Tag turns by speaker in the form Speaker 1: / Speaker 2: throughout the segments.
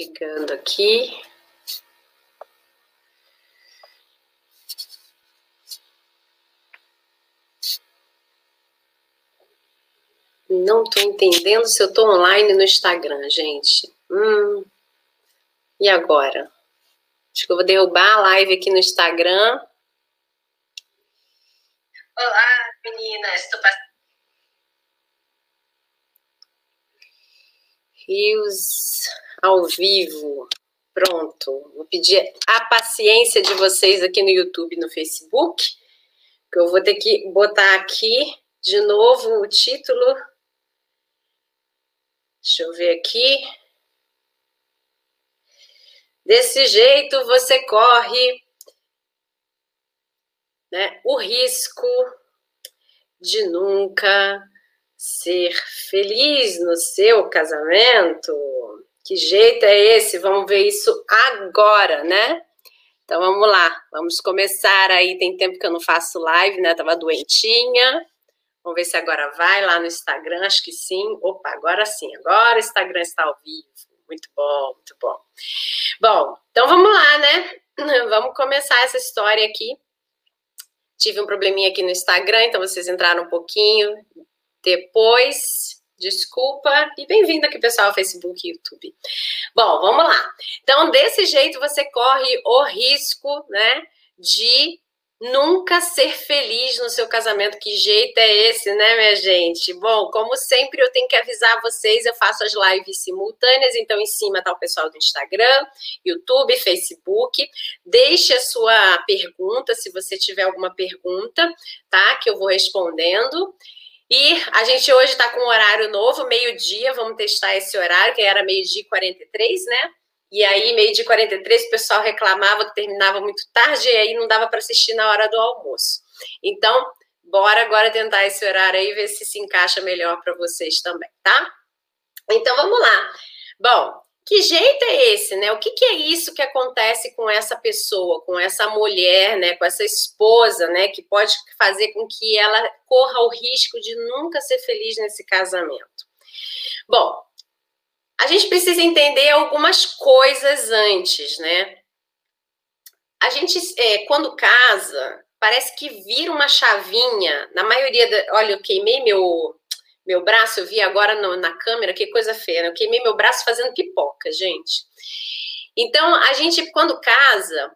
Speaker 1: Chegando aqui. Não estou entendendo se eu estou online no Instagram, gente. Hum. E agora? Acho que eu vou derrubar a live aqui no Instagram.
Speaker 2: Olá, meninas. Estou passando.
Speaker 1: Rios ao vivo. Pronto. Vou pedir a paciência de vocês aqui no YouTube e no Facebook, que eu vou ter que botar aqui de novo o título Deixa eu ver aqui. Desse jeito você corre né, o risco de nunca ser feliz no seu casamento. Que jeito é esse? Vamos ver isso agora, né? Então vamos lá, vamos começar aí. Tem tempo que eu não faço live, né? Tava doentinha. Vamos ver se agora vai lá no Instagram, acho que sim. Opa, agora sim, agora o Instagram está ao vivo. Muito bom, muito bom. Bom, então vamos lá, né? Vamos começar essa história aqui. Tive um probleminha aqui no Instagram, então vocês entraram um pouquinho depois. Desculpa e bem-vindo aqui, pessoal, ao Facebook e YouTube. Bom, vamos lá. Então, desse jeito você corre o risco, né, de nunca ser feliz no seu casamento. Que jeito é esse, né, minha gente? Bom, como sempre, eu tenho que avisar vocês, eu faço as lives simultâneas, então em cima tá o pessoal do Instagram, YouTube, Facebook. Deixe a sua pergunta, se você tiver alguma pergunta, tá? Que eu vou respondendo. E a gente hoje está com um horário novo, meio-dia, vamos testar esse horário, que era meio-dia e 43, né? E aí, meio de 43, o pessoal reclamava que terminava muito tarde e aí não dava para assistir na hora do almoço. Então, bora agora tentar esse horário aí e ver se se encaixa melhor para vocês também, tá? Então, vamos lá. Bom, que jeito é esse, né? O que, que, é isso que acontece com essa pessoa, com essa mulher, né? Com essa esposa, né? Que pode fazer com que ela corra o risco de nunca ser feliz nesse casamento. Bom, a gente precisa entender algumas coisas antes, né? A gente, é, quando casa, parece que vira uma chavinha. Na maioria, da, olha, eu queimei meu meu braço, eu vi agora no, na câmera, que coisa feia, né? Eu queimei meu braço fazendo pipoca, gente. Então, a gente, quando casa,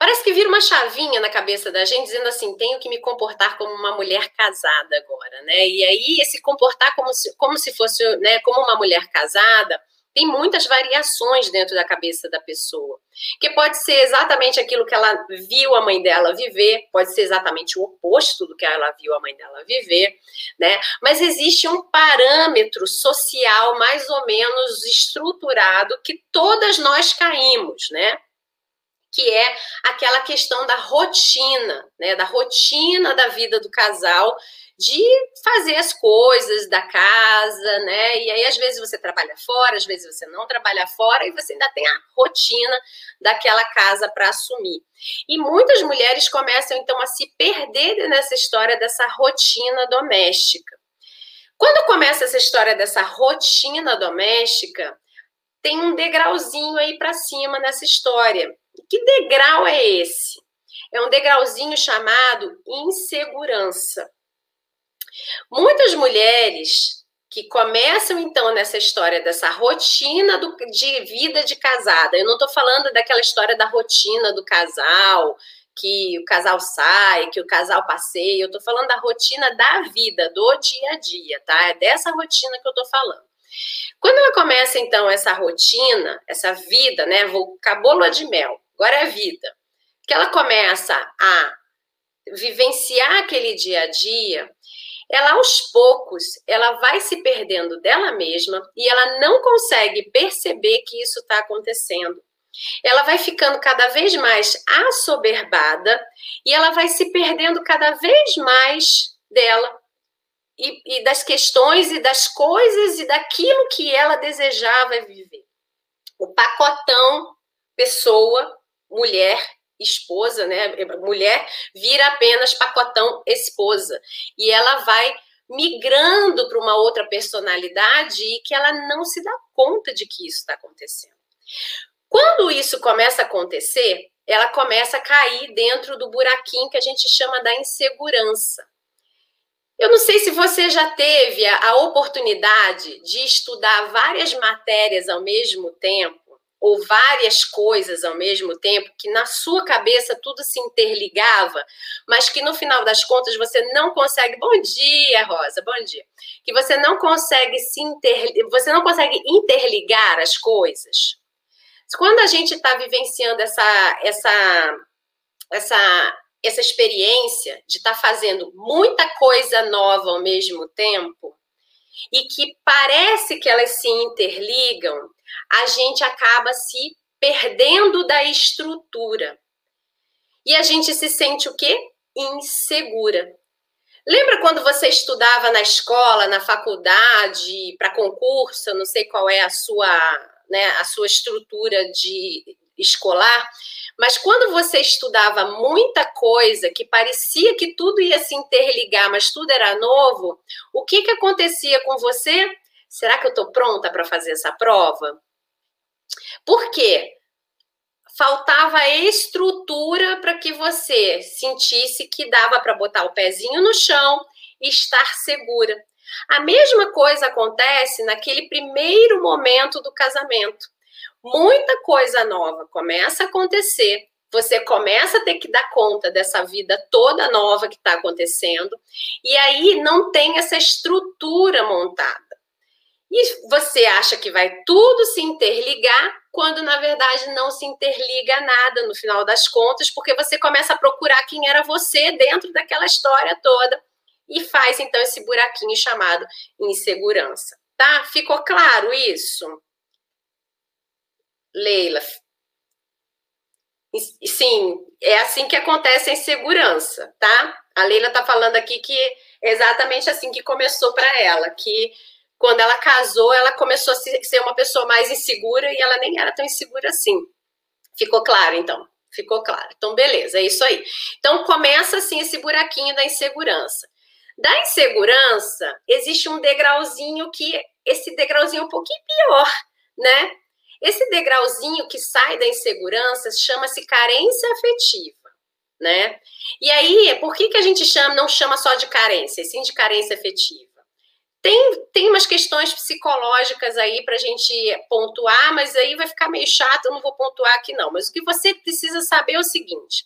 Speaker 1: Parece que vira uma chavinha na cabeça da gente, dizendo assim: tenho que me comportar como uma mulher casada agora, né? E aí, esse comportar como se, como se fosse, né, como uma mulher casada, tem muitas variações dentro da cabeça da pessoa. Que pode ser exatamente aquilo que ela viu a mãe dela viver, pode ser exatamente o oposto do que ela viu a mãe dela viver, né? Mas existe um parâmetro social mais ou menos estruturado que todas nós caímos, né? que é aquela questão da rotina, né, da rotina da vida do casal, de fazer as coisas da casa, né? E aí às vezes você trabalha fora, às vezes você não trabalha fora e você ainda tem a rotina daquela casa para assumir. E muitas mulheres começam então a se perder nessa história dessa rotina doméstica. Quando começa essa história dessa rotina doméstica, tem um degrauzinho aí para cima nessa história, que degrau é esse? É um degrauzinho chamado insegurança. Muitas mulheres que começam então nessa história dessa rotina do, de vida de casada. Eu não estou falando daquela história da rotina do casal, que o casal sai, que o casal passeia. Eu estou falando da rotina da vida, do dia a dia, tá? É dessa rotina que eu estou falando. Quando ela começa então essa rotina, essa vida, né? Vou, acabou lua de mel, Agora é vida. Que ela começa a vivenciar aquele dia a dia, ela aos poucos, ela vai se perdendo dela mesma e ela não consegue perceber que isso está acontecendo. Ela vai ficando cada vez mais assoberbada e ela vai se perdendo cada vez mais dela e, e das questões e das coisas e daquilo que ela desejava viver. O pacotão pessoa mulher esposa, né? Mulher vira apenas pacotão esposa. E ela vai migrando para uma outra personalidade e que ela não se dá conta de que isso está acontecendo. Quando isso começa a acontecer, ela começa a cair dentro do buraquinho que a gente chama da insegurança. Eu não sei se você já teve a oportunidade de estudar várias matérias ao mesmo tempo, ou várias coisas ao mesmo tempo, que na sua cabeça tudo se interligava, mas que no final das contas você não consegue. Bom dia, Rosa, bom dia. Que você não consegue se inter... você não consegue interligar as coisas. Quando a gente está vivenciando essa, essa, essa essa experiência de estar tá fazendo muita coisa nova ao mesmo tempo e que parece que elas se interligam, a gente acaba se perdendo da estrutura. E a gente se sente o quê? Insegura. Lembra quando você estudava na escola, na faculdade, para concurso, não sei qual é a sua, né, a sua estrutura de escolar, mas quando você estudava muita coisa, que parecia que tudo ia se interligar, mas tudo era novo, o que, que acontecia com você? Será que eu estou pronta para fazer essa prova? Por quê? Faltava estrutura para que você sentisse que dava para botar o pezinho no chão e estar segura. A mesma coisa acontece naquele primeiro momento do casamento muita coisa nova começa a acontecer, você começa a ter que dar conta dessa vida toda nova que está acontecendo, e aí não tem essa estrutura montada. E você acha que vai tudo se interligar, quando na verdade não se interliga nada no final das contas, porque você começa a procurar quem era você dentro daquela história toda e faz então esse buraquinho chamado insegurança. Tá? Ficou claro isso? Leila. Sim, é assim que acontece a insegurança, tá? A Leila está falando aqui que é exatamente assim que começou para ela, que quando ela casou, ela começou a ser uma pessoa mais insegura e ela nem era tão insegura assim. Ficou claro, então? Ficou claro. Então, beleza, é isso aí. Então, começa assim esse buraquinho da insegurança. Da insegurança, existe um degrauzinho que, esse degrauzinho é um pouquinho pior, né? Esse degrauzinho que sai da insegurança chama-se carência afetiva, né? E aí, por que, que a gente chama, não chama só de carência, sim de carência afetiva? Tem, tem umas questões psicológicas aí para a gente pontuar, mas aí vai ficar meio chato, eu não vou pontuar aqui não. Mas o que você precisa saber é o seguinte: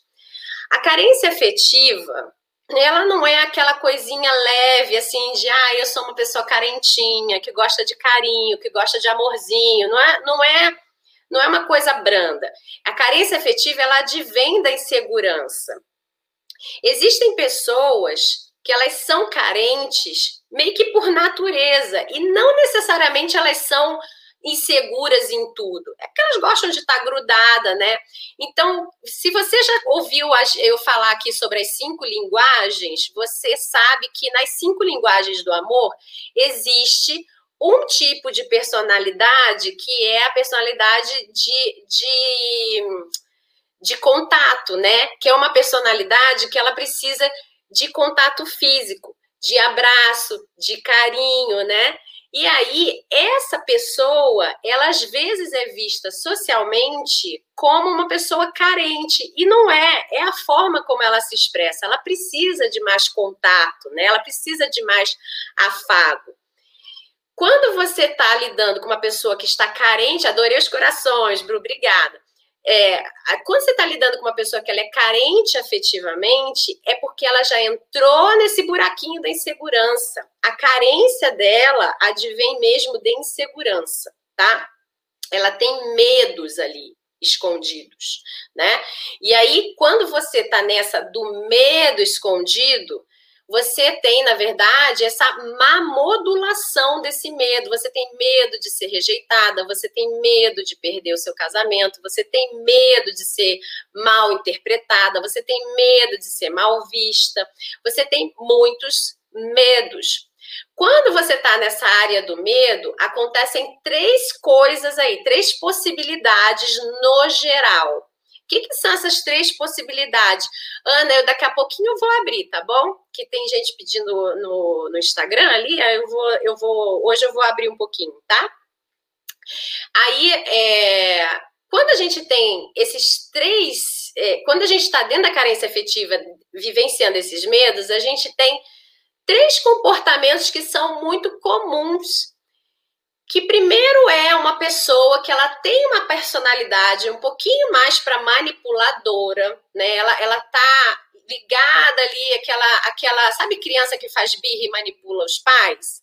Speaker 1: a carência afetiva, ela não é aquela coisinha leve, assim, de, ah, eu sou uma pessoa carentinha, que gosta de carinho, que gosta de amorzinho, não é, não é, não é uma coisa branda. A carência afetiva, ela advém da insegurança. Existem pessoas que elas são carentes meio que por natureza, e não necessariamente elas são inseguras em tudo. É que elas gostam de estar grudada, né? Então, se você já ouviu eu falar aqui sobre as cinco linguagens, você sabe que nas cinco linguagens do amor existe um tipo de personalidade que é a personalidade de, de, de contato, né? Que é uma personalidade que ela precisa de contato físico, de abraço, de carinho, né? E aí, essa pessoa, ela às vezes é vista socialmente como uma pessoa carente. E não é, é a forma como ela se expressa. Ela precisa de mais contato, né? Ela precisa de mais afago. Quando você está lidando com uma pessoa que está carente, adorei os corações, Bru, obrigada. É, quando você está lidando com uma pessoa que ela é carente afetivamente, é porque ela já entrou nesse buraquinho da insegurança. A carência dela advém mesmo de insegurança, tá? Ela tem medos ali escondidos, né? E aí, quando você está nessa do medo escondido, você tem, na verdade, essa má modulação desse medo. Você tem medo de ser rejeitada, você tem medo de perder o seu casamento, você tem medo de ser mal interpretada, você tem medo de ser mal vista, você tem muitos medos. Quando você está nessa área do medo, acontecem três coisas aí, três possibilidades no geral. O que, que, são essas três possibilidades? Ana, eu daqui a pouquinho vou abrir, tá bom? Que tem gente pedindo no, no Instagram ali, eu vou, eu vou, hoje eu vou abrir um pouquinho, tá? Aí, é, quando a gente tem esses três, é, quando a gente está dentro da carência afetiva, vivenciando esses medos, a gente tem três comportamentos que são muito comuns. Que primeiro é uma pessoa que ela tem uma personalidade um pouquinho mais para manipuladora, né? Ela, ela tá ligada ali, aquela, aquela, sabe, criança que faz birra e manipula os pais?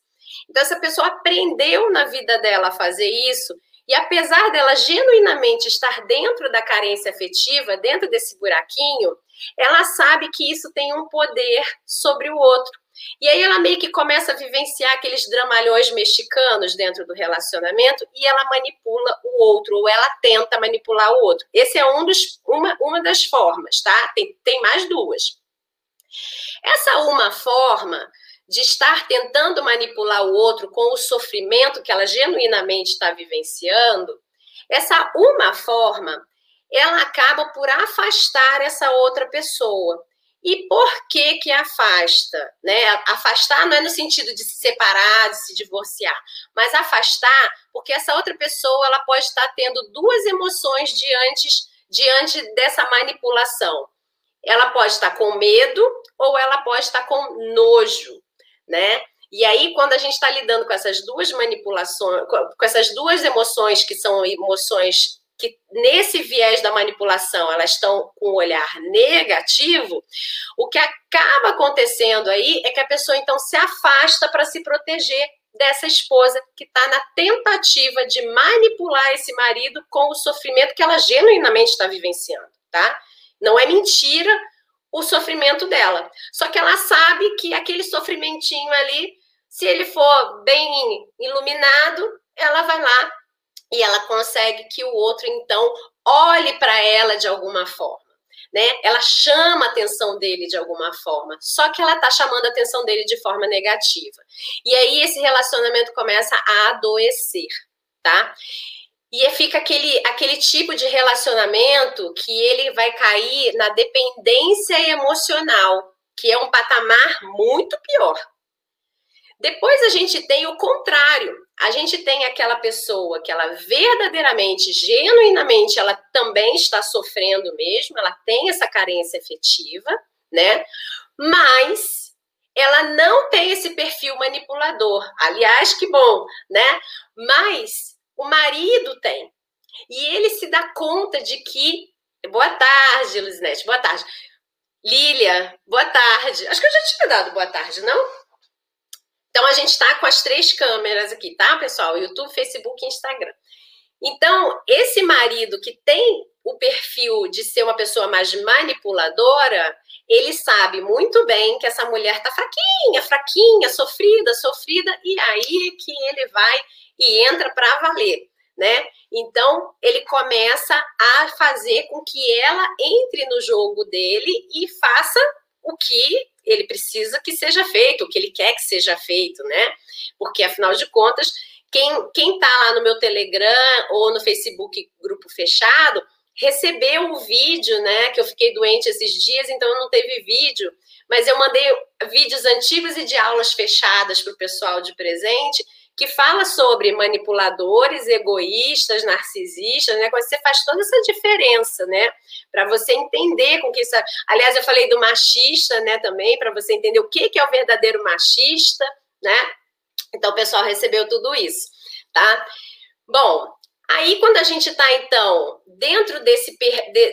Speaker 1: Então, essa pessoa aprendeu na vida dela a fazer isso, e apesar dela genuinamente estar dentro da carência afetiva, dentro desse buraquinho, ela sabe que isso tem um poder sobre o outro. E aí ela meio que começa a vivenciar aqueles dramalhões mexicanos dentro do relacionamento e ela manipula o outro, ou ela tenta manipular o outro. Esse é um dos, uma, uma das formas, tá? Tem, tem mais duas. Essa uma forma de estar tentando manipular o outro com o sofrimento que ela genuinamente está vivenciando, essa uma forma, ela acaba por afastar essa outra pessoa. E por que que afasta? Né? Afastar não é no sentido de se separar, de se divorciar, mas afastar porque essa outra pessoa ela pode estar tendo duas emoções diante, diante dessa manipulação. Ela pode estar com medo ou ela pode estar com nojo, né? E aí, quando a gente está lidando com essas duas manipulações, com essas duas emoções que são emoções que nesse viés da manipulação elas estão com um olhar negativo, o que acaba acontecendo aí é que a pessoa então se afasta para se proteger dessa esposa que está na tentativa de manipular esse marido com o sofrimento que ela genuinamente está vivenciando, tá? Não é mentira o sofrimento dela. Só que ela sabe que aquele sofrimentinho ali, se ele for bem iluminado, ela vai lá e ela consegue que o outro então olhe para ela de alguma forma. Né? Ela chama a atenção dele de alguma forma, só que ela está chamando a atenção dele de forma negativa. E aí esse relacionamento começa a adoecer, tá? E fica aquele, aquele tipo de relacionamento que ele vai cair na dependência emocional, que é um patamar muito pior. Depois a gente tem o contrário, a gente tem aquela pessoa que ela verdadeiramente, genuinamente, ela também está sofrendo mesmo, ela tem essa carência afetiva, né? Mas ela não tem esse perfil manipulador. Aliás, que bom, né? Mas o marido tem. E ele se dá conta de que. Boa tarde, Luzinete, boa tarde. Lília, boa tarde. Acho que eu já tinha dado boa tarde, não? Então, a gente está com as três câmeras aqui, tá, pessoal? YouTube, Facebook e Instagram. Então, esse marido que tem o perfil de ser uma pessoa mais manipuladora, ele sabe muito bem que essa mulher tá fraquinha, fraquinha, sofrida, sofrida, e aí que ele vai e entra para valer, né? Então, ele começa a fazer com que ela entre no jogo dele e faça o que ele precisa que seja feito, o que ele quer que seja feito, né? Porque, afinal de contas, quem, quem tá lá no meu Telegram ou no Facebook grupo fechado, recebeu o vídeo, né? Que eu fiquei doente esses dias, então não teve vídeo. Mas eu mandei vídeos antigos e de aulas fechadas para o pessoal de presente que fala sobre manipuladores, egoístas, narcisistas, né? Você faz toda essa diferença, né? Para você entender com que isso. É... Aliás, eu falei do machista, né? Também para você entender o que é o verdadeiro machista, né? Então, o pessoal recebeu tudo isso, tá? Bom, aí quando a gente está então dentro desse,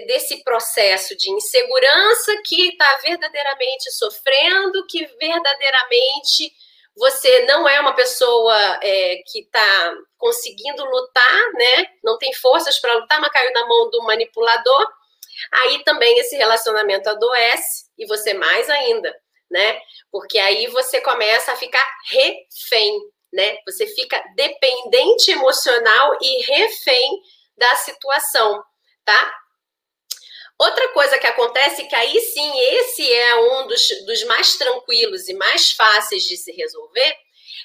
Speaker 1: desse processo de insegurança que está verdadeiramente sofrendo, que verdadeiramente você não é uma pessoa é, que está conseguindo lutar, né? Não tem forças para lutar, mas caiu na mão do manipulador. Aí também esse relacionamento adoece e você mais ainda, né? Porque aí você começa a ficar refém, né? Você fica dependente emocional e refém da situação, tá? Outra coisa que acontece, que aí sim, esse é um dos, dos mais tranquilos e mais fáceis de se resolver,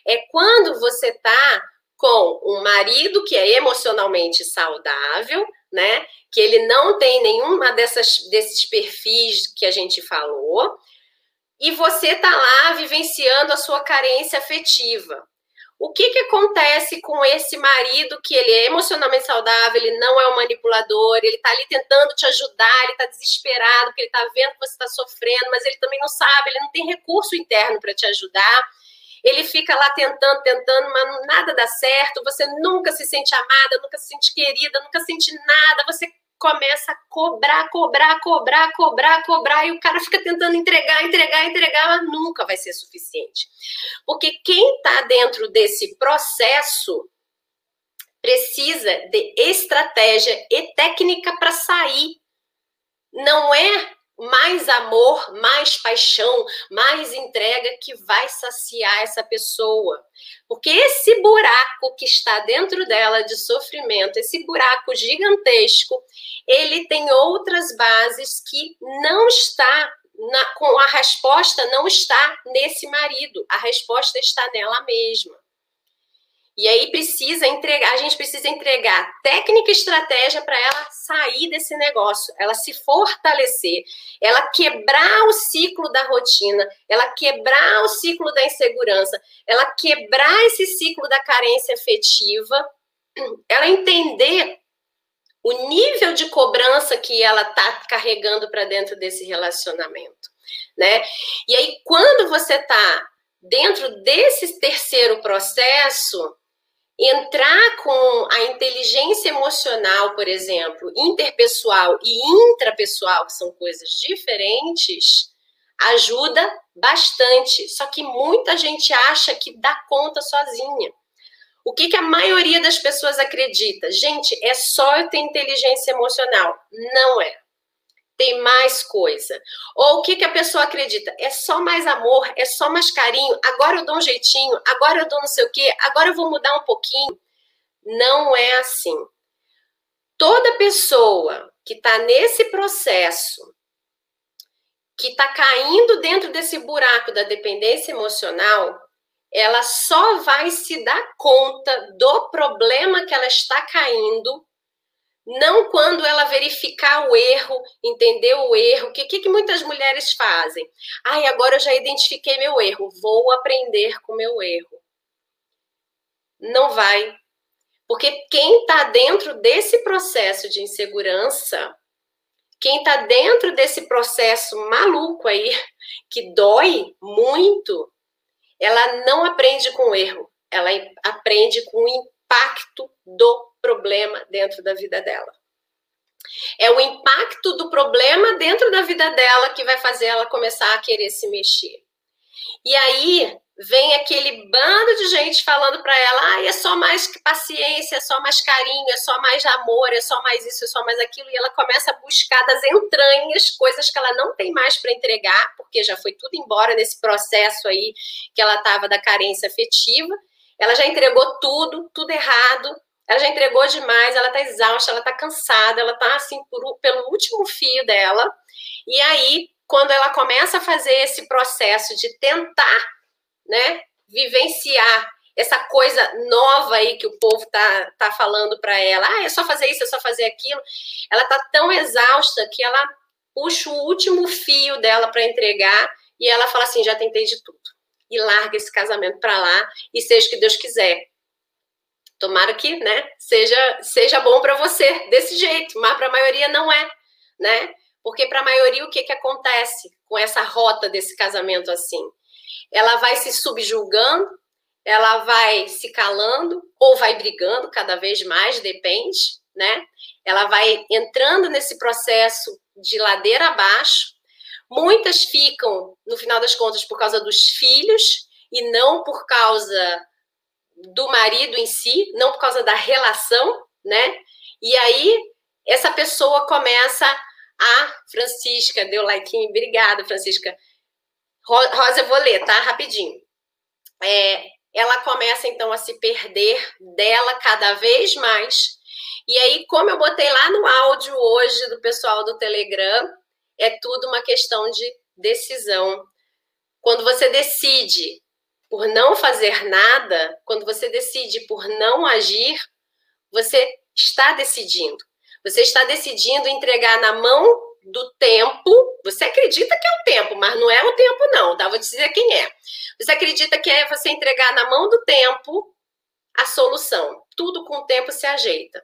Speaker 1: é quando você está com um marido que é emocionalmente saudável, né? Que ele não tem nenhuma dessas, desses perfis que a gente falou, e você está lá vivenciando a sua carência afetiva. O que, que acontece com esse marido que ele é emocionalmente saudável, ele não é um manipulador, ele está ali tentando te ajudar, ele está desesperado, porque ele está vendo que você está sofrendo, mas ele também não sabe, ele não tem recurso interno para te ajudar. Ele fica lá tentando, tentando, mas nada dá certo. Você nunca se sente amada, nunca se sente querida, nunca sente nada. Você começa a cobrar, cobrar, cobrar, cobrar, cobrar, e o cara fica tentando entregar, entregar, entregar, mas nunca vai ser suficiente. Porque quem está dentro desse processo precisa de estratégia e técnica para sair. Não é mais amor, mais paixão, mais entrega que vai saciar essa pessoa. Porque esse buraco que está dentro dela de sofrimento, esse buraco gigantesco, ele tem outras bases que não está na, com a resposta não está nesse marido, a resposta está nela mesma. E aí precisa entregar, a gente precisa entregar técnica e estratégia para ela sair desse negócio, ela se fortalecer, ela quebrar o ciclo da rotina, ela quebrar o ciclo da insegurança, ela quebrar esse ciclo da carência afetiva, ela entender o nível de cobrança que ela está carregando para dentro desse relacionamento, né? E aí quando você está dentro desse terceiro processo, entrar com a inteligência emocional, por exemplo, interpessoal e intrapessoal, que são coisas diferentes, ajuda bastante. Só que muita gente acha que dá conta sozinha. O que, que a maioria das pessoas acredita? Gente, é só eu ter inteligência emocional. Não é tem mais coisa. Ou o que, que a pessoa acredita? É só mais amor, é só mais carinho, agora eu dou um jeitinho, agora eu dou não sei o quê, agora eu vou mudar um pouquinho. Não é assim. Toda pessoa que está nesse processo, que está caindo dentro desse buraco da dependência emocional, ela só vai se dar conta do problema que ela está caindo não quando ela verificar o erro, entender o erro. O que, que, que muitas mulheres fazem? Ai, agora eu já identifiquei meu erro, vou aprender com meu erro. Não vai. Porque quem está dentro desse processo de insegurança, quem está dentro desse processo maluco aí, que dói muito, ela não aprende com o erro, ela aprende com o impacto do problema dentro da vida dela. É o impacto do problema dentro da vida dela que vai fazer ela começar a querer se mexer. E aí vem aquele bando de gente falando para ela: ah, é só mais paciência, é só mais carinho, é só mais amor, é só mais isso, é só mais aquilo. E ela começa a buscar das entranhas coisas que ela não tem mais para entregar, porque já foi tudo embora nesse processo aí que ela estava da carência afetiva. Ela já entregou tudo, tudo errado, ela já entregou demais, ela tá exausta, ela tá cansada, ela tá assim por, pelo último fio dela. E aí, quando ela começa a fazer esse processo de tentar, né, vivenciar essa coisa nova aí que o povo tá, tá falando para ela, ah, é só fazer isso, é só fazer aquilo. Ela tá tão exausta que ela puxa o último fio dela para entregar e ela fala assim, já tentei de tudo. E larga esse casamento para lá e seja o que Deus quiser. Tomara que, né, seja, seja bom para você desse jeito, mas para a maioria não é, né? Porque para a maioria o que, que acontece com essa rota desse casamento assim? Ela vai se subjulgando, ela vai se calando ou vai brigando cada vez mais, depende, né? Ela vai entrando nesse processo de ladeira abaixo. Muitas ficam, no final das contas, por causa dos filhos e não por causa do marido em si, não por causa da relação, né? E aí essa pessoa começa a Francisca deu like, obrigada, Francisca. Rosa, eu vou ler, tá? Rapidinho. É, ela começa então a se perder dela cada vez mais. E aí, como eu botei lá no áudio hoje do pessoal do Telegram, é tudo uma questão de decisão. Quando você decide por não fazer nada, quando você decide por não agir, você está decidindo. Você está decidindo entregar na mão do tempo. Você acredita que é o tempo, mas não é o tempo, não, tá? Vou te dizer quem é. Você acredita que é você entregar na mão do tempo a solução. Tudo com o tempo se ajeita.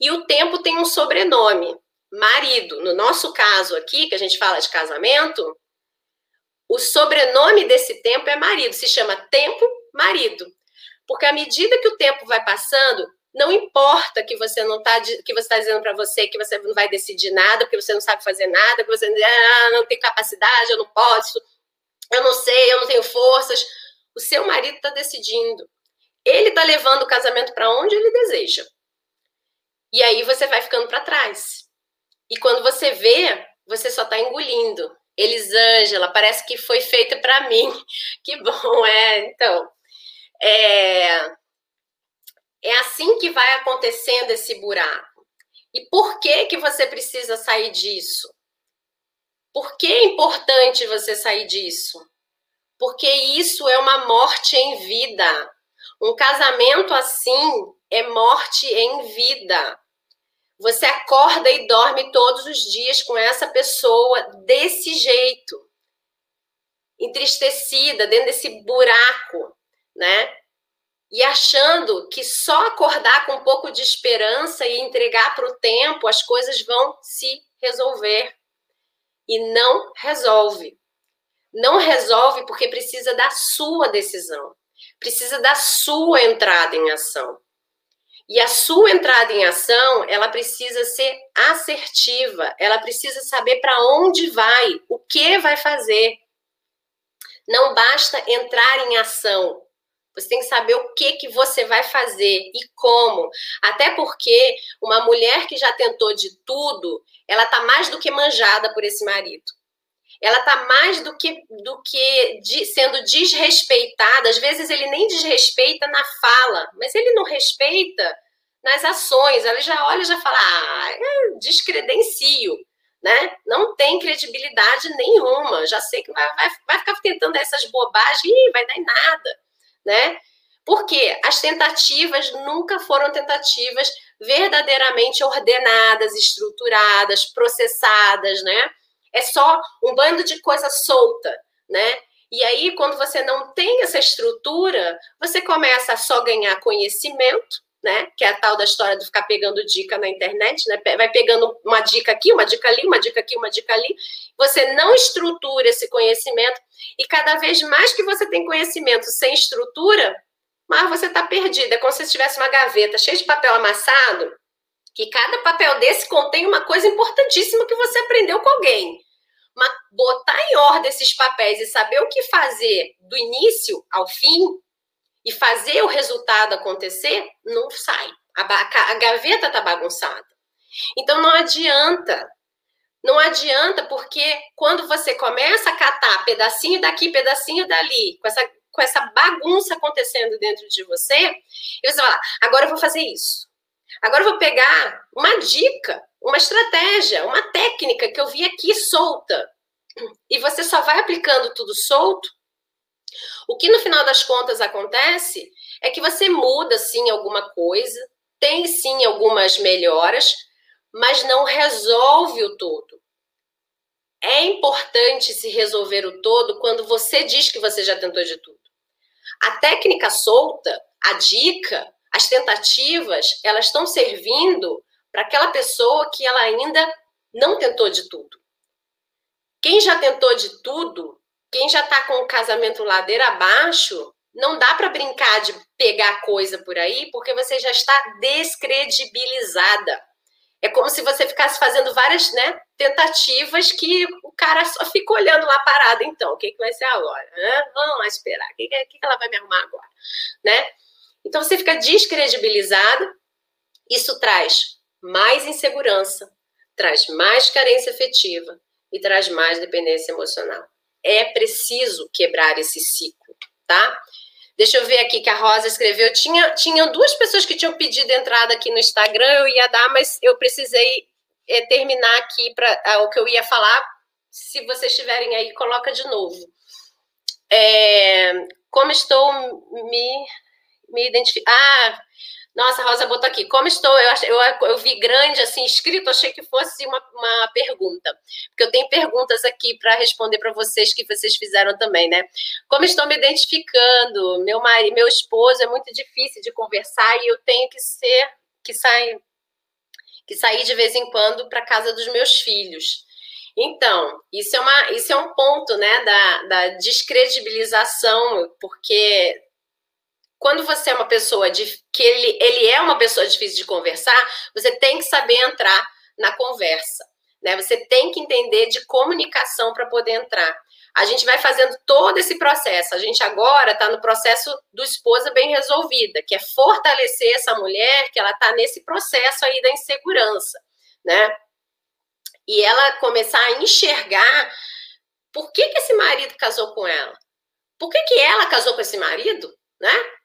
Speaker 1: E o tempo tem um sobrenome, marido. No nosso caso aqui, que a gente fala de casamento, o sobrenome desse tempo é marido, se chama tempo marido. Porque à medida que o tempo vai passando, não importa que você não tá que você está dizendo para você que você não vai decidir nada, porque você não sabe fazer nada, que você ah, não tem capacidade, eu não posso, eu não sei, eu não tenho forças. O seu marido está decidindo. Ele está levando o casamento para onde ele deseja. E aí você vai ficando para trás. E quando você vê, você só está engolindo. Elisângela, parece que foi feita para mim. Que bom, é. Então, é, é assim que vai acontecendo esse buraco. E por que que você precisa sair disso? Por que é importante você sair disso? Porque isso é uma morte em vida. Um casamento assim é morte em vida. Você acorda e dorme todos os dias com essa pessoa desse jeito, entristecida, dentro desse buraco, né? E achando que só acordar com um pouco de esperança e entregar para o tempo, as coisas vão se resolver. E não resolve. Não resolve porque precisa da sua decisão precisa da sua entrada em ação. E a sua entrada em ação, ela precisa ser assertiva, ela precisa saber para onde vai, o que vai fazer. Não basta entrar em ação. Você tem que saber o que que você vai fazer e como. Até porque uma mulher que já tentou de tudo, ela tá mais do que manjada por esse marido ela está mais do que, do que de, sendo desrespeitada. Às vezes ele nem desrespeita na fala, mas ele não respeita nas ações. Ela já olha e já fala, ah, descredencio, né? Não tem credibilidade nenhuma. Já sei que vai, vai, vai ficar tentando essas bobagens e vai dar em nada, né? Porque as tentativas nunca foram tentativas verdadeiramente ordenadas, estruturadas, processadas, né? É só um bando de coisa solta, né? E aí, quando você não tem essa estrutura, você começa a só ganhar conhecimento, né? Que é a tal da história de ficar pegando dica na internet, né? Vai pegando uma dica aqui, uma dica ali, uma dica aqui, uma dica ali. Você não estrutura esse conhecimento e cada vez mais que você tem conhecimento sem estrutura, mais você está perdido. É como se tivesse uma gaveta cheia de papel amassado, que cada papel desse contém uma coisa importantíssima que você aprendeu com alguém. Mas botar em ordem esses papéis e saber o que fazer do início ao fim e fazer o resultado acontecer, não sai. A, a, gaveta tá bagunçada. Então não adianta. Não adianta, porque quando você começa a catar pedacinho daqui, pedacinho dali, com essa, com essa bagunça acontecendo dentro de você, você fala, agora eu vou fazer isso. Agora eu vou pegar uma dica uma estratégia, uma técnica que eu vi aqui solta. E você só vai aplicando tudo solto. O que no final das contas acontece é que você muda sim alguma coisa, tem sim algumas melhoras, mas não resolve o todo. É importante se resolver o todo quando você diz que você já tentou de tudo. A técnica solta, a dica, as tentativas, elas estão servindo para aquela pessoa que ela ainda não tentou de tudo. Quem já tentou de tudo, quem já está com o casamento ladeira abaixo, não dá para brincar de pegar coisa por aí, porque você já está descredibilizada. É como se você ficasse fazendo várias né, tentativas que o cara só fica olhando lá parado. Então, o que, que vai ser agora? Vamos lá esperar. O que, que, ela vai me arrumar agora? Né? Então, você fica descredibilizada. Isso traz mais insegurança, traz mais carência afetiva e traz mais dependência emocional. É preciso quebrar esse ciclo, tá? Deixa eu ver aqui que a Rosa escreveu. Tinha, tinham duas pessoas que tinham pedido entrada aqui no Instagram, eu ia dar, mas eu precisei é, terminar aqui para ah, o que eu ia falar. Se vocês estiverem aí, coloca de novo. É, como estou me, me identificando. Ah, Nossa, a Rosa botou aqui. Como estou? Eu, eu, eu vi grande, assim, escrito, achei que fosse uma, uma pergunta. Porque eu tenho perguntas aqui para responder para vocês que vocês fizeram também, né? Como estou me identificando? Meu marido, meu esposo é muito difícil de conversar e eu tenho que ser, que sair, que sair de vez em quando para casa dos meus filhos. Então, isso é, uma, isso é um ponto né, da, da descredibilização, porque quando você é uma pessoa de, que ele, ele é uma pessoa difícil de conversar, você tem que saber entrar na conversa. Né? Você tem que entender de comunicação para poder entrar. A gente vai fazendo todo esse processo. A gente agora está no processo do esposa bem resolvida, que é fortalecer essa mulher que ela está nesse processo aí da insegurança, né? E ela começar a enxergar por que, que esse marido casou com ela. Por que, que ela casou com esse marido, né?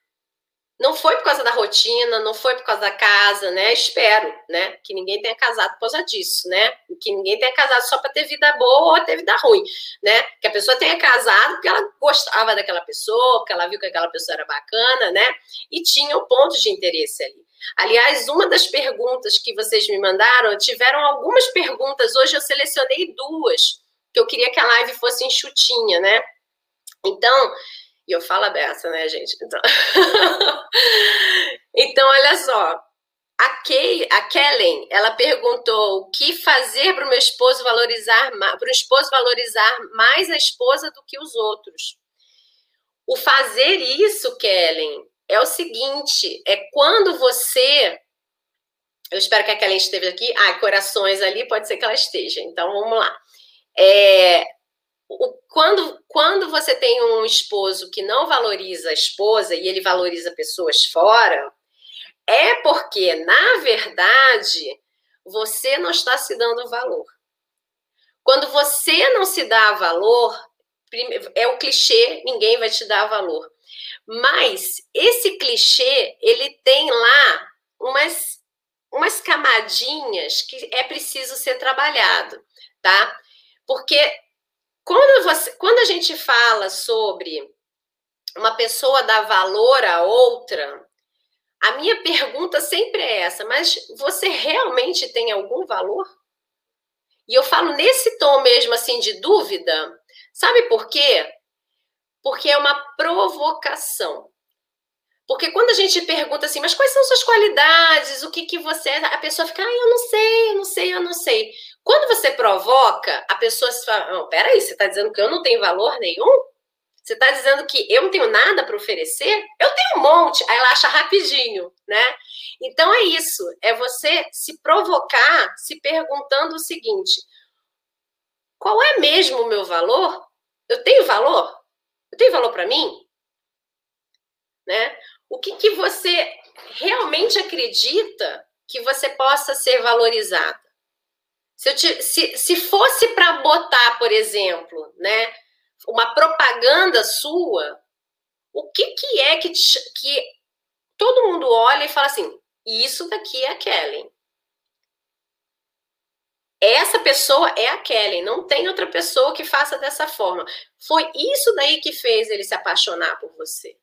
Speaker 1: Não foi por causa da rotina, não foi por causa da casa, né? Espero, né? Que ninguém tenha casado por causa disso, né? Que ninguém tenha casado só para ter vida boa ou ter vida ruim, né? Que a pessoa tenha casado porque ela gostava daquela pessoa, porque ela viu que aquela pessoa era bacana, né? E tinha um ponto de interesse ali. Aliás, uma das perguntas que vocês me mandaram, tiveram algumas perguntas, hoje eu selecionei duas, que eu queria que a live fosse enxutinha, né? Então, e eu falo dessa, né, gente? Então, então olha só. A, Kay, a Kellen, ela perguntou o que fazer para o meu esposo valorizar, para o esposo valorizar mais a esposa do que os outros. O fazer isso, Kellen, é o seguinte: é quando você. Eu espero que a Kellen esteja aqui. Ah, corações ali, pode ser que ela esteja. Então vamos lá. É, quando, quando você tem um esposo que não valoriza a esposa e ele valoriza pessoas fora, é porque, na verdade, você não está se dando valor. Quando você não se dá valor, é o clichê, ninguém vai te dar valor. Mas esse clichê, ele tem lá umas, umas camadinhas que é preciso ser trabalhado, tá? Porque quando, você, quando a gente fala sobre uma pessoa dar valor a outra, a minha pergunta sempre é essa: mas você realmente tem algum valor? E eu falo nesse tom mesmo assim de dúvida, sabe por quê? Porque é uma provocação. Porque quando a gente pergunta assim, mas quais são suas qualidades? O que que você é? A pessoa fica, ah, eu não sei, eu não sei, eu não sei. Quando você provoca, a pessoa se fala: não, peraí, você está dizendo que eu não tenho valor nenhum? Você está dizendo que eu não tenho nada para oferecer? Eu tenho um monte. Aí ela acha rapidinho, né? Então é isso. É você se provocar se perguntando o seguinte: qual é mesmo o meu valor? Eu tenho valor? Eu tenho valor para mim? Né? O que, que você realmente acredita que você possa ser valorizada? Se, te, se, se fosse para botar, por exemplo, né, uma propaganda sua, o que, que é que, te, que todo mundo olha e fala assim: isso daqui é a Kellen. Essa pessoa é a Kellen, não tem outra pessoa que faça dessa forma. Foi isso daí que fez ele se apaixonar por você.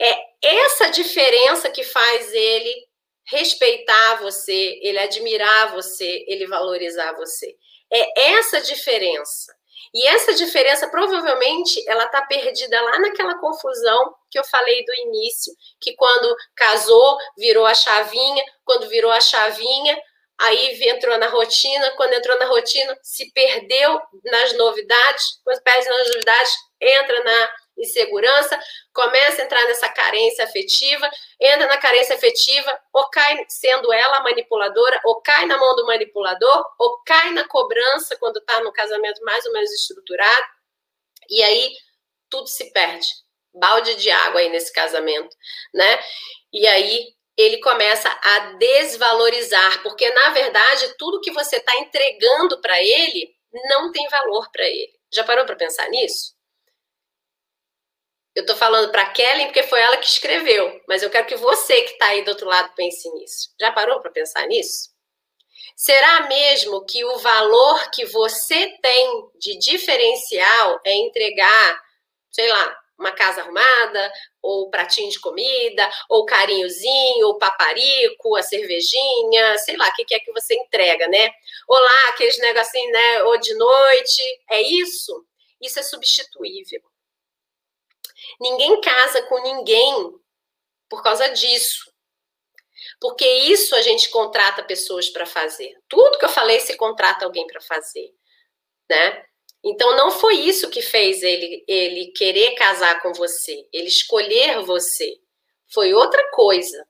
Speaker 1: É essa diferença que faz ele respeitar você, ele admirar você, ele valorizar você. É essa diferença. E essa diferença provavelmente ela está perdida lá naquela confusão que eu falei do início, que quando casou virou a chavinha, quando virou a chavinha, aí entrou na rotina, quando entrou na rotina se perdeu nas novidades, quando perde nas novidades entra na insegurança, começa a entrar nessa carência afetiva, entra na carência afetiva, ou cai sendo ela manipuladora, ou cai na mão do manipulador, ou cai na cobrança quando está no casamento mais ou menos estruturado, e aí tudo se perde. Balde de água aí nesse casamento, né? E aí ele começa a desvalorizar, porque na verdade tudo que você está entregando para ele não tem valor para ele. Já parou para pensar nisso? Eu estou falando para Kellen porque foi ela que escreveu, mas eu quero que você que está aí do outro lado pense nisso. Já parou para pensar nisso? Será mesmo que o valor que você tem de diferencial é entregar, sei lá, uma casa arrumada, ou pratinho de comida, ou carinhozinho, ou paparico, a cervejinha, sei lá, o que, que é que você entrega, né? Olá, aqueles negocinhos, né? Ou de noite. É isso? Isso é substituível. Ninguém casa com ninguém por causa disso. Porque isso a gente contrata pessoas para fazer. Tudo que eu falei, se contrata alguém para fazer, né? Então não foi isso que fez ele ele querer casar com você, ele escolher você. Foi outra coisa.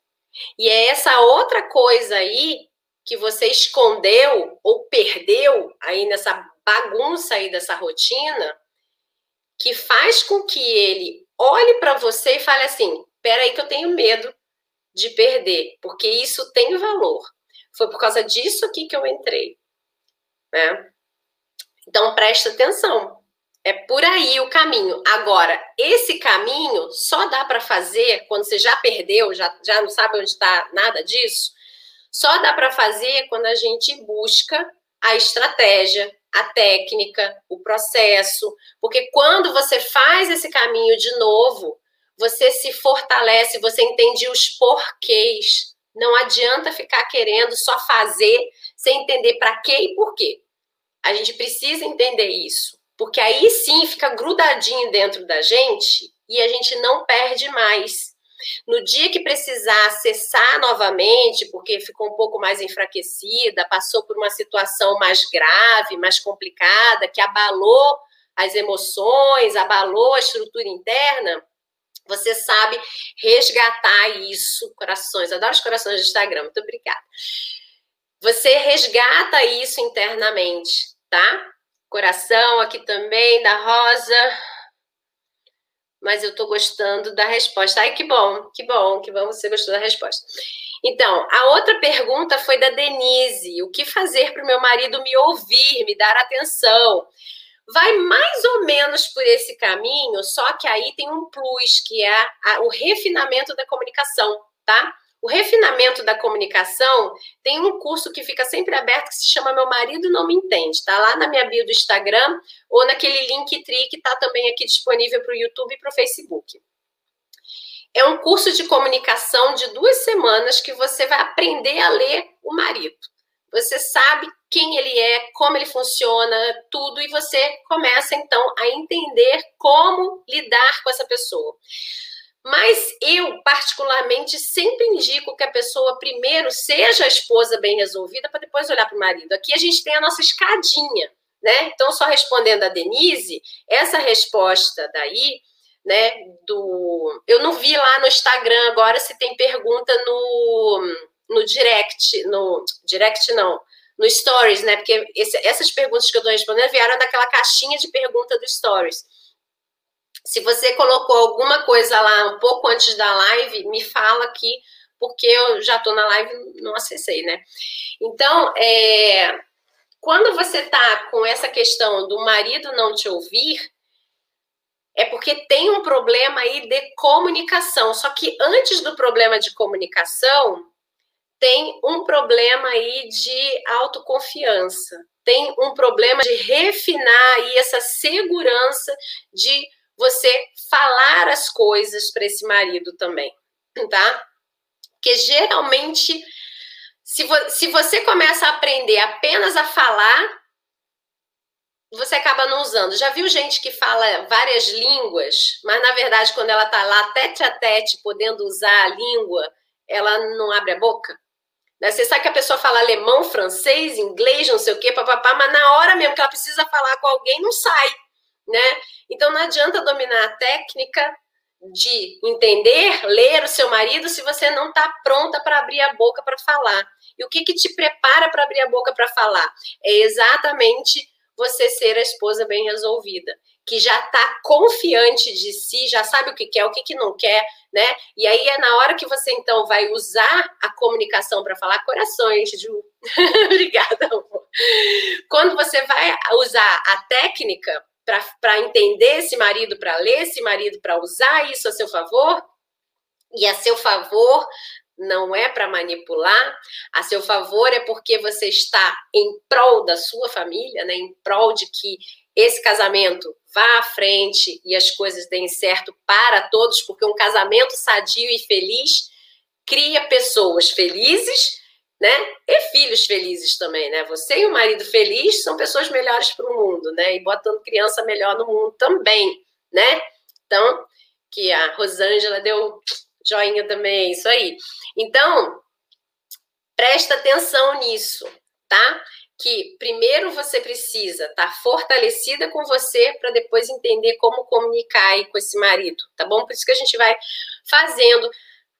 Speaker 1: E é essa outra coisa aí que você escondeu ou perdeu aí nessa bagunça aí dessa rotina que faz com que ele olhe para você e fale assim: "Espera aí que eu tenho medo de perder, porque isso tem valor. Foi por causa disso aqui que eu entrei", né? Então presta atenção. É por aí o caminho. Agora, esse caminho só dá para fazer quando você já perdeu, já, já não sabe onde está nada disso. Só dá para fazer quando a gente busca a estratégia, a técnica, o processo. Porque quando você faz esse caminho de novo, você se fortalece, você entende os porquês. Não adianta ficar querendo só fazer sem entender para quê e por quê. A gente precisa entender isso, porque aí sim fica grudadinho dentro da gente e a gente não perde mais. No dia que precisar acessar novamente, porque ficou um pouco mais enfraquecida, passou por uma situação mais grave, mais complicada, que abalou as emoções, abalou a estrutura interna, você sabe resgatar isso, corações. Adoro os corações do Instagram, muito obrigada. Você resgata isso internamente tá? Coração aqui também da Rosa. Mas eu tô gostando da resposta. Ai, que bom, que bom, que bom você gostou da resposta. Então, a outra pergunta foi da Denise. O que fazer para o meu marido me ouvir, me dar atenção? Vai mais ou menos por esse caminho, só que aí tem um plus, que é a, o refinamento da comunicação, tá? O refinamento da comunicação tem um curso que fica sempre aberto que se chama Meu Marido Não Me Entende. Tá lá na minha bio do Instagram ou naquele link tri que tá também aqui disponível para o YouTube e para o Facebook. É um curso de comunicação de duas semanas que você vai aprender a ler o marido. Você sabe quem ele é, como ele funciona, tudo, e você começa então a entender como lidar com essa pessoa. Mas eu, particularmente, sempre indico que a pessoa primeiro seja a esposa bem resolvida para depois olhar para o marido. Aqui a gente tem a nossa escadinha, né? Então, só respondendo a Denise, essa resposta daí, né, do. Eu não vi lá no Instagram agora se tem pergunta no, no direct, no. Direct não. No Stories, né? Porque esse, essas perguntas que eu estou respondendo vieram daquela caixinha de pergunta do Stories. Se você colocou alguma coisa lá um pouco antes da live, me fala aqui, porque eu já estou na live não acessei, né? Então, é, quando você está com essa questão do marido não te ouvir, é porque tem um problema aí de comunicação. Só que antes do problema de comunicação, tem um problema aí de autoconfiança. Tem um problema de refinar aí essa segurança de você falar as coisas para esse marido também, tá? Porque geralmente, se, vo se você começa a aprender apenas a falar, você acaba não usando. Já viu gente que fala várias línguas, mas na verdade, quando ela está lá tete a tete, podendo usar a língua, ela não abre a boca? Né? Você sabe que a pessoa fala alemão, francês, inglês, não sei o quê, papapá, mas na hora mesmo que ela precisa falar com alguém, não sai né? Então não adianta dominar a técnica de entender, ler o seu marido se você não está pronta para abrir a boca para falar. E o que, que te prepara para abrir a boca para falar? É exatamente você ser a esposa bem resolvida, que já está confiante de si, já sabe o que quer, o que, que não quer, né? E aí é na hora que você então vai usar a comunicação para falar corações, Ju. Obrigada, amor. Quando você vai usar a técnica para entender esse marido, para ler esse marido, para usar isso a seu favor, e a seu favor não é para manipular, a seu favor é porque você está em prol da sua família, né, em prol de que esse casamento vá à frente e as coisas deem certo para todos, porque um casamento sadio e feliz cria pessoas felizes, né? E filhos felizes também, né? Você e o marido feliz são pessoas melhores para o mundo, né? E botando criança melhor no mundo também, né? Então, que a Rosângela deu joinha também, isso aí. Então, presta atenção nisso, tá? Que primeiro você precisa estar tá fortalecida com você para depois entender como comunicar aí com esse marido, tá bom? Por isso que a gente vai fazendo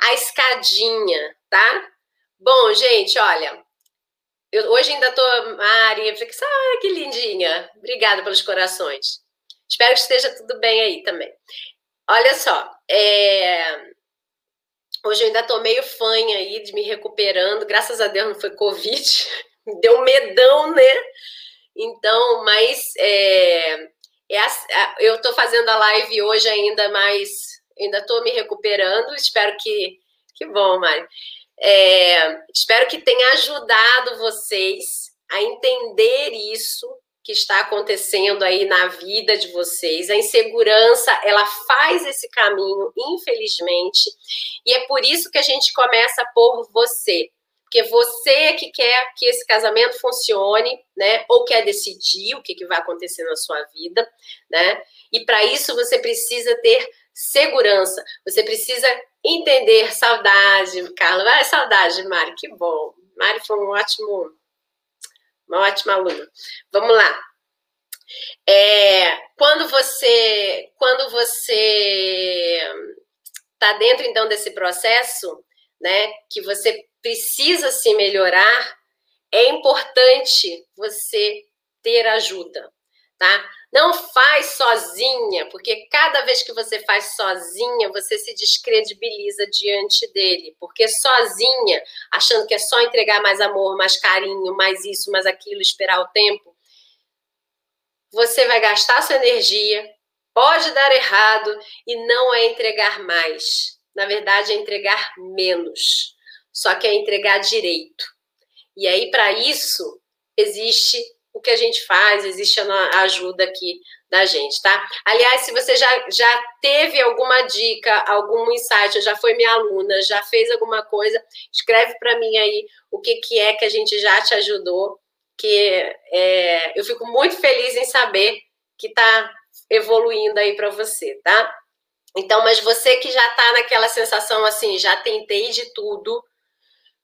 Speaker 1: a escadinha, tá? Bom, gente, olha, eu hoje ainda tô, Mari, ah, que lindinha. Obrigada pelos corações. Espero que esteja tudo bem aí também. Olha só, é... hoje eu ainda tô meio fanha aí de me recuperando. Graças a Deus não foi Covid. Deu medão, né? Então, mas é... É a... eu tô fazendo a live hoje ainda, mas ainda tô me recuperando. Espero que. Que bom, Mari. É, espero que tenha ajudado vocês a entender isso que está acontecendo aí na vida de vocês. A insegurança, ela faz esse caminho, infelizmente, e é por isso que a gente começa por você. Porque você é que quer que esse casamento funcione, né? Ou quer decidir o que, que vai acontecer na sua vida, né? E para isso você precisa ter segurança. Você precisa entender saudade, Carla. Vai, saudade, Mari, que bom. Mari foi um ótimo, uma ótima aluna. Vamos lá. É, quando você, quando você está dentro então desse processo, né, que você precisa se melhorar, é importante você ter ajuda, tá? Não faz sozinha, porque cada vez que você faz sozinha, você se descredibiliza diante dele. Porque sozinha, achando que é só entregar mais amor, mais carinho, mais isso, mais aquilo, esperar o tempo, você vai gastar sua energia, pode dar errado e não é entregar mais. Na verdade, é entregar menos. Só que é entregar direito. E aí, para isso, existe o que a gente faz, existe a ajuda aqui da gente, tá? Aliás, se você já, já teve alguma dica, algum insight, já foi minha aluna, já fez alguma coisa, escreve para mim aí o que, que é que a gente já te ajudou, que é, eu fico muito feliz em saber que tá evoluindo aí para você, tá? Então, mas você que já tá naquela sensação assim, já tentei de tudo,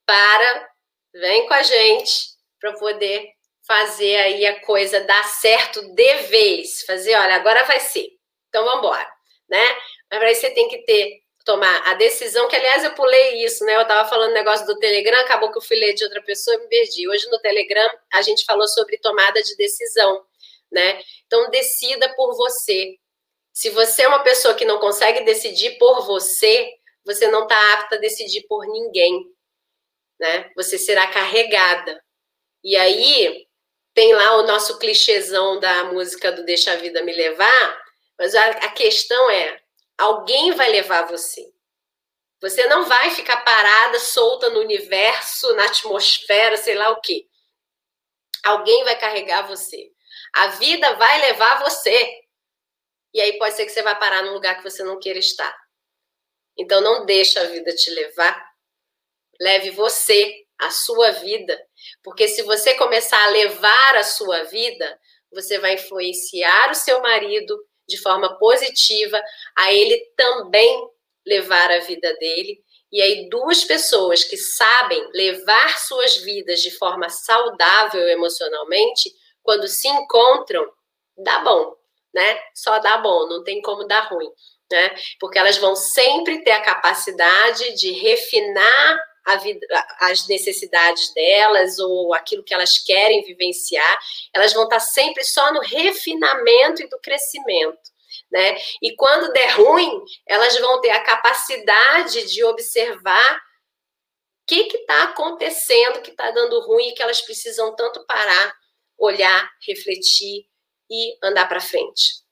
Speaker 1: para, vem com a gente para poder fazer aí a coisa dar certo de vez, fazer, olha, agora vai ser. Então vamos embora, né? Mas para isso você tem que ter tomar a decisão, que aliás eu pulei isso, né? Eu estava falando negócio do Telegram, acabou que eu fui ler de outra pessoa e me perdi. Hoje no Telegram a gente falou sobre tomada de decisão, né? Então decida por você. Se você é uma pessoa que não consegue decidir por você, você não está apta a decidir por ninguém, né? Você será carregada. E aí tem lá o nosso clichêzão da música do Deixa a Vida Me Levar, mas a, a questão é: alguém vai levar você. Você não vai ficar parada, solta no universo, na atmosfera, sei lá o quê. Alguém vai carregar você. A vida vai levar você. E aí pode ser que você vá parar num lugar que você não queira estar. Então não deixa a vida te levar. Leve você a sua vida, porque se você começar a levar a sua vida, você vai influenciar o seu marido de forma positiva, a ele também levar a vida dele. E aí, duas pessoas que sabem levar suas vidas de forma saudável emocionalmente, quando se encontram, dá bom, né? Só dá bom, não tem como dar ruim, né? Porque elas vão sempre ter a capacidade de refinar Vida, as necessidades delas ou aquilo que elas querem vivenciar, elas vão estar sempre só no refinamento e do crescimento. Né? E quando der ruim, elas vão ter a capacidade de observar o que está acontecendo, que está dando ruim e que elas precisam tanto parar, olhar, refletir e andar para frente.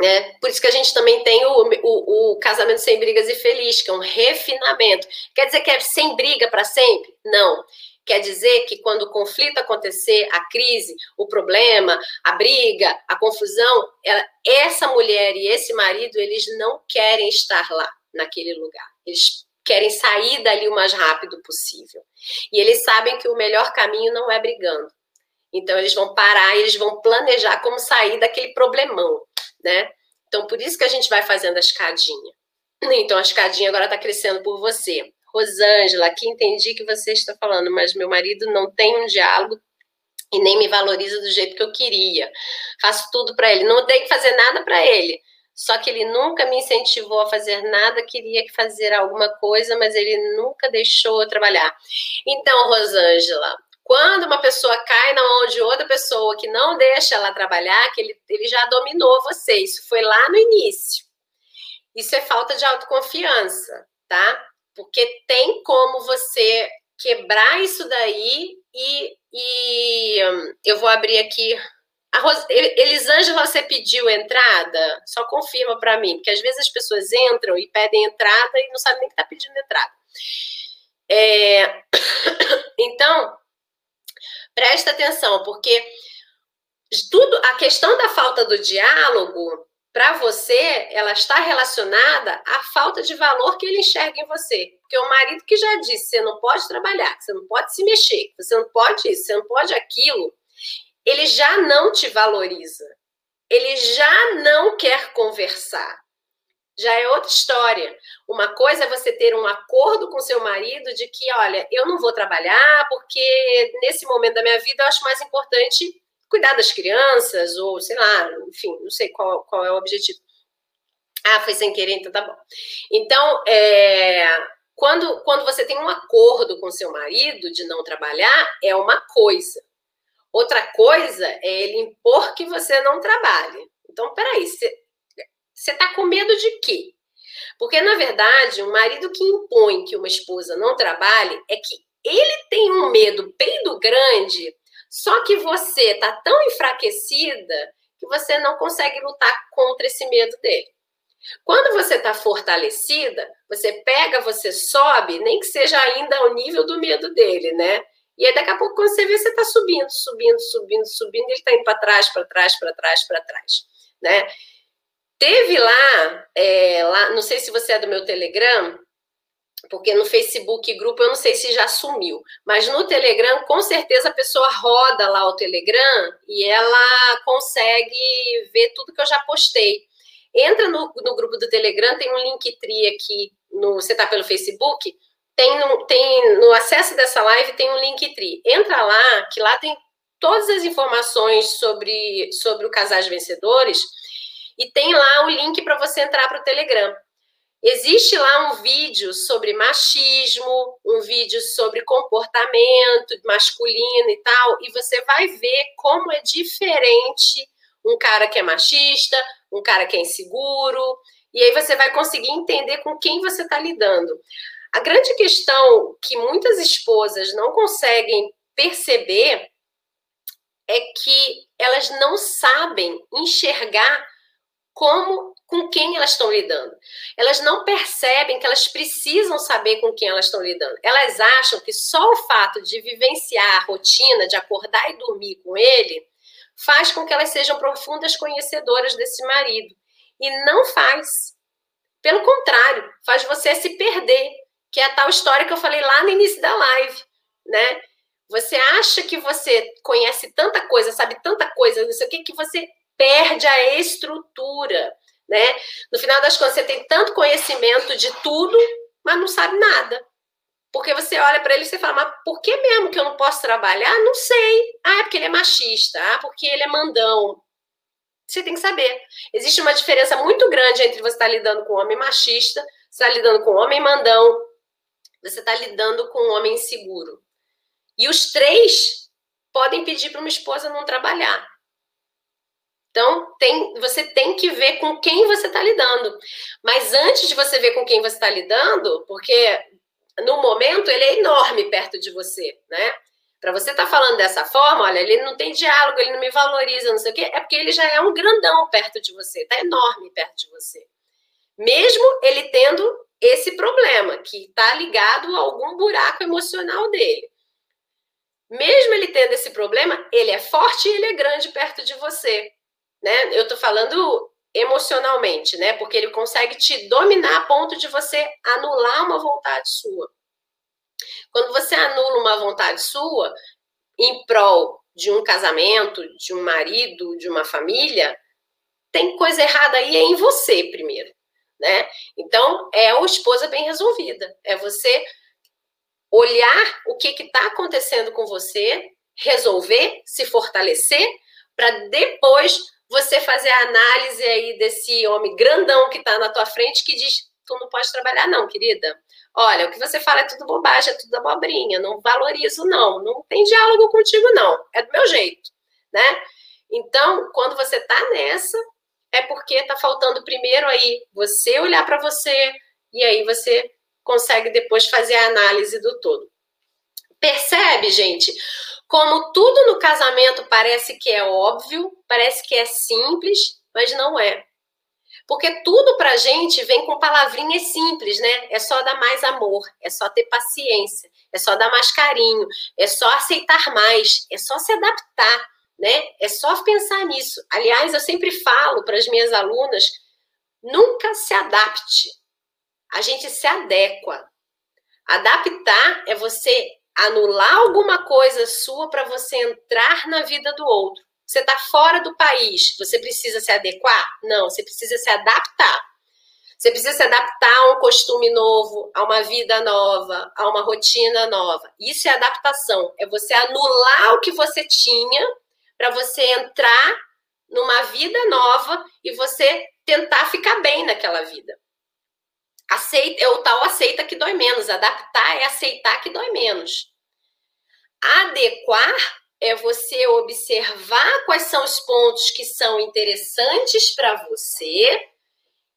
Speaker 1: Né? Por isso que a gente também tem o, o, o, casamento sem brigas e feliz, que é um refinamento. Quer dizer que é sem briga para sempre? Não. Quer dizer que quando o conflito acontecer, a crise, o problema, a briga, a confusão, ela, essa mulher e esse marido, eles não querem estar lá, naquele lugar. Eles querem sair dali o mais rápido possível. E eles sabem que o melhor caminho não é brigando. Então, eles vão parar e eles vão planejar como sair daquele problemão, né? Então, por isso que a gente vai fazendo a escadinha. Então, a escadinha agora está crescendo por você. Rosângela, aqui entendi que você está falando, mas meu marido não tem um diálogo e nem me valoriza do jeito que eu queria. Faço tudo para ele, não tenho que fazer nada para ele. Só que ele nunca me incentivou a fazer nada, queria fazer alguma coisa, mas ele nunca deixou eu trabalhar. Então, Rosângela, quando uma pessoa cai na mão de outra pessoa que não deixa ela trabalhar, que ele, ele já dominou você. Isso foi lá no início. Isso é falta de autoconfiança, tá? Porque tem como você quebrar isso daí e, e hum, eu vou abrir aqui. A. Elisângela, você pediu entrada? Só confirma para mim, porque às vezes as pessoas entram e pedem entrada e não sabem nem que está pedindo entrada. É... Então, presta atenção, porque tudo a questão da falta do diálogo para você, ela está relacionada à falta de valor que ele enxerga em você. Porque o marido que já disse, você não pode trabalhar, você não pode se mexer, você não pode isso, você não pode aquilo, ele já não te valoriza. Ele já não quer conversar. Já é outra história. Uma coisa é você ter um acordo com seu marido de que, olha, eu não vou trabalhar porque nesse momento da minha vida eu acho mais importante cuidar das crianças, ou sei lá, enfim, não sei qual, qual é o objetivo. Ah, foi sem querer, então tá bom. Então, é, quando, quando você tem um acordo com seu marido de não trabalhar, é uma coisa. Outra coisa é ele impor que você não trabalhe. Então, peraí, você está com medo de quê? Porque, na verdade, um marido que impõe que uma esposa não trabalhe é que ele tem um medo bem do grande só que você está tão enfraquecida que você não consegue lutar contra esse medo dele. Quando você está fortalecida, você pega, você sobe, nem que seja ainda ao nível do medo dele, né? E aí daqui a pouco, quando você vê, você está subindo, subindo, subindo, subindo, ele está indo para trás, para trás, para trás, para trás, né? Teve lá, é, lá, não sei se você é do meu Telegram, porque no Facebook grupo eu não sei se já sumiu, mas no Telegram com certeza a pessoa roda lá o Telegram e ela consegue ver tudo que eu já postei. Entra no, no grupo do Telegram, tem um link tri aqui, no, você está pelo Facebook, tem no, tem no acesso dessa live tem um link tri. Entra lá, que lá tem todas as informações sobre, sobre o Casais Vencedores e tem lá o link para você entrar para o Telegram. Existe lá um vídeo sobre machismo, um vídeo sobre comportamento masculino e tal, e você vai ver como é diferente um cara que é machista, um cara que é inseguro, e aí você vai conseguir entender com quem você está lidando. A grande questão que muitas esposas não conseguem perceber é que elas não sabem enxergar como com quem elas estão lidando. Elas não percebem que elas precisam saber com quem elas estão lidando. Elas acham que só o fato de vivenciar a rotina, de acordar e dormir com ele, faz com que elas sejam profundas conhecedoras desse marido. E não faz. Pelo contrário, faz você se perder, que é a tal história que eu falei lá no início da live, né? Você acha que você conhece tanta coisa, sabe tanta coisa, não sei o que, que você perde a estrutura né? No final das contas, você tem tanto conhecimento de tudo, mas não sabe nada. Porque você olha para ele e você fala, mas por que mesmo que eu não posso trabalhar? Não sei. Ah, é porque ele é machista. Ah, porque ele é mandão. Você tem que saber. Existe uma diferença muito grande entre você estar tá lidando com um homem machista, você está lidando com um homem mandão, você está lidando com um homem inseguro. E os três podem pedir para uma esposa não trabalhar. Então, tem, você tem que ver com quem você está lidando. Mas antes de você ver com quem você está lidando, porque no momento ele é enorme perto de você, né? Para você estar tá falando dessa forma, olha, ele não tem diálogo, ele não me valoriza, não sei o quê, é porque ele já é um grandão perto de você, está enorme perto de você. Mesmo ele tendo esse problema, que está ligado a algum buraco emocional dele. mesmo ele tendo esse problema, ele é forte e ele é grande perto de você, né? Eu tô falando emocionalmente, né? Porque ele consegue te dominar a ponto de você anular uma vontade sua. Quando você anula uma vontade sua em prol de um casamento, de um marido, de uma família, tem coisa errada aí é em você primeiro, né? Então, é uma esposa bem resolvida. É você olhar o que está acontecendo com você, resolver, se fortalecer, para depois você fazer a análise aí desse homem grandão que está na tua frente que diz: tu não pode trabalhar, não, querida. Olha, o que você fala é tudo bobagem, é tudo abobrinha, não valorizo, não. Não tem diálogo contigo, não. É do meu jeito, né? Então, quando você tá nessa, é porque tá faltando primeiro aí você olhar para você e aí você consegue depois fazer a análise do todo. Percebe, gente? Como tudo no casamento parece que é óbvio, parece que é simples, mas não é. Porque tudo pra gente vem com palavrinhas simples, né? É só dar mais amor, é só ter paciência, é só dar mais carinho, é só aceitar mais, é só se adaptar, né? É só pensar nisso. Aliás, eu sempre falo para as minhas alunas, nunca se adapte. A gente se adequa. Adaptar é você anular alguma coisa sua para você entrar na vida do outro. Você está fora do país, você precisa se adequar? Não, você precisa se adaptar. Você precisa se adaptar a um costume novo, a uma vida nova, a uma rotina nova. Isso é adaptação. É você anular o que você tinha para você entrar numa vida nova e você tentar ficar bem naquela vida. Aceita, é o tal aceita que dói menos. Adaptar é aceitar que dói menos. Adequar é você observar quais são os pontos que são interessantes para você,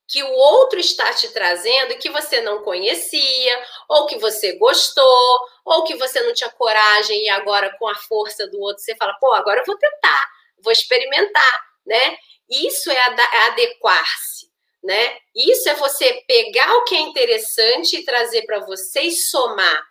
Speaker 1: que o outro está te trazendo que você não conhecia, ou que você gostou, ou que você não tinha coragem e agora com a força do outro você fala, pô, agora eu vou tentar, vou experimentar, né? Isso é adequar-se, né? Isso é você pegar o que é interessante e trazer para você e somar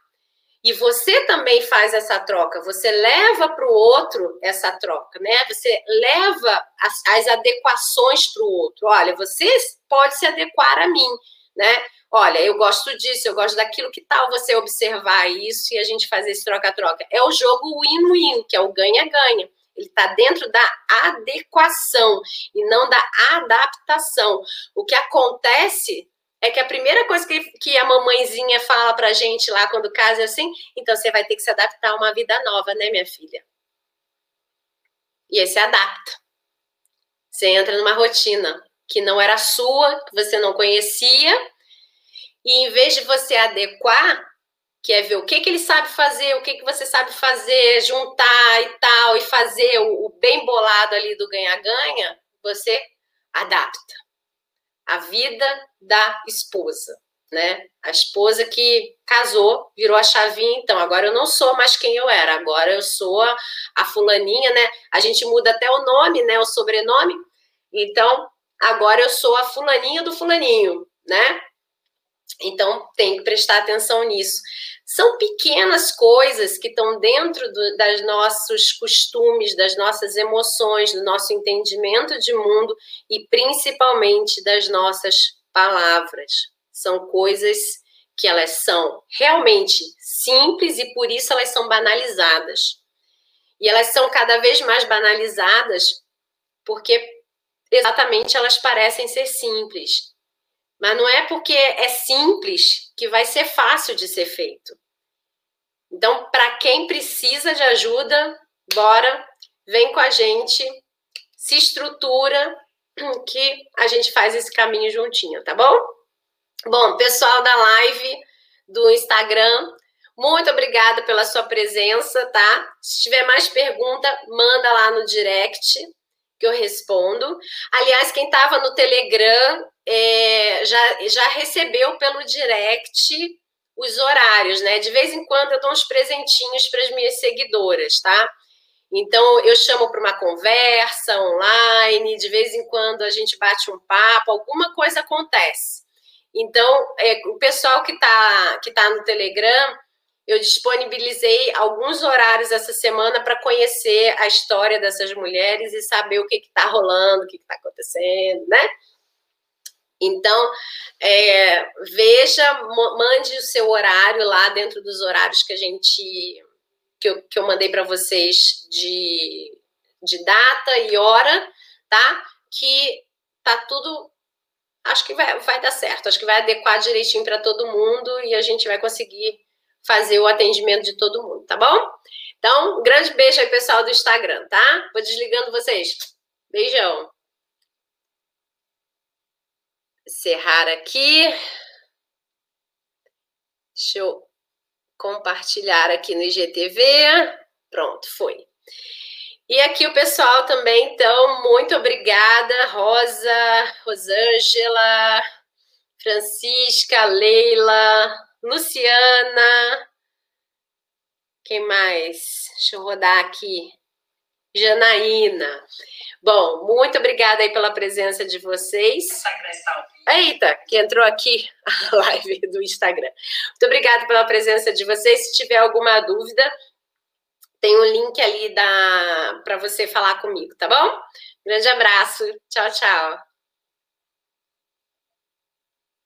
Speaker 1: e você também faz essa troca, você leva para o outro essa troca, né? Você leva as, as adequações para o outro. Olha, você pode se adequar a mim, né? Olha, eu gosto disso, eu gosto daquilo, que tal você observar isso e a gente fazer esse troca-troca? É o jogo win-win, que é o ganha-ganha. Ele está dentro da adequação e não da adaptação. O que acontece é que a primeira coisa que, que a mamãezinha fala pra gente lá quando casa é assim, então você vai ter que se adaptar a uma vida nova, né, minha filha? E aí você adapta. Você entra numa rotina que não era sua, que você não conhecia, e em vez de você adequar, que é ver o que, que ele sabe fazer, o que, que você sabe fazer, juntar e tal, e fazer o, o bem bolado ali do ganha-ganha, você adapta a vida da esposa, né? A esposa que casou, virou a chavinha, então agora eu não sou mais quem eu era, agora eu sou a, a fulaninha, né? A gente muda até o nome, né? O sobrenome. Então, agora eu sou a fulaninha do fulaninho, né? Então, tem que prestar atenção nisso. São pequenas coisas que estão dentro do, das nossos costumes, das nossas emoções, do nosso entendimento de mundo e principalmente das nossas palavras. São coisas que elas são realmente simples e por isso elas são banalizadas. E elas são cada vez mais banalizadas porque exatamente elas parecem ser simples. Mas não é porque é simples que vai ser fácil de ser feito. Então, para quem precisa de ajuda, bora, vem com a gente, se estrutura, que a gente faz esse caminho juntinho, tá bom? Bom, pessoal da live do Instagram, muito obrigada pela sua presença, tá? Se tiver mais pergunta, manda lá no direct que eu respondo. Aliás, quem estava no Telegram é, já, já recebeu pelo direct os horários, né? De vez em quando eu dou uns presentinhos para as minhas seguidoras, tá? Então eu chamo para uma conversa online, de vez em quando a gente bate um papo, alguma coisa acontece. Então, é, o pessoal que está que tá no Telegram, eu disponibilizei alguns horários essa semana para conhecer a história dessas mulheres e saber o que está rolando, o que está acontecendo, né? Então, é, veja, mande o seu horário lá dentro dos horários que a gente que eu, que eu mandei para vocês de, de data e hora, tá? Que tá tudo. Acho que vai, vai dar certo, acho que vai adequar direitinho para todo mundo e a gente vai conseguir fazer o atendimento de todo mundo, tá bom? Então, um grande beijo aí, pessoal do Instagram, tá? Vou desligando vocês. Beijão. Encerrar aqui. Deixa eu compartilhar aqui no IGTV. Pronto, foi. E aqui o pessoal também, então, muito obrigada, Rosa, Rosângela, Francisca, Leila, Luciana. Quem mais? Deixa eu rodar aqui. Janaína. Bom, muito obrigada aí pela presença de vocês. Eita, que entrou aqui a live do Instagram. Muito obrigada pela presença de vocês. Se tiver alguma dúvida, tem um link ali para você falar comigo, tá bom? Grande abraço. Tchau, tchau.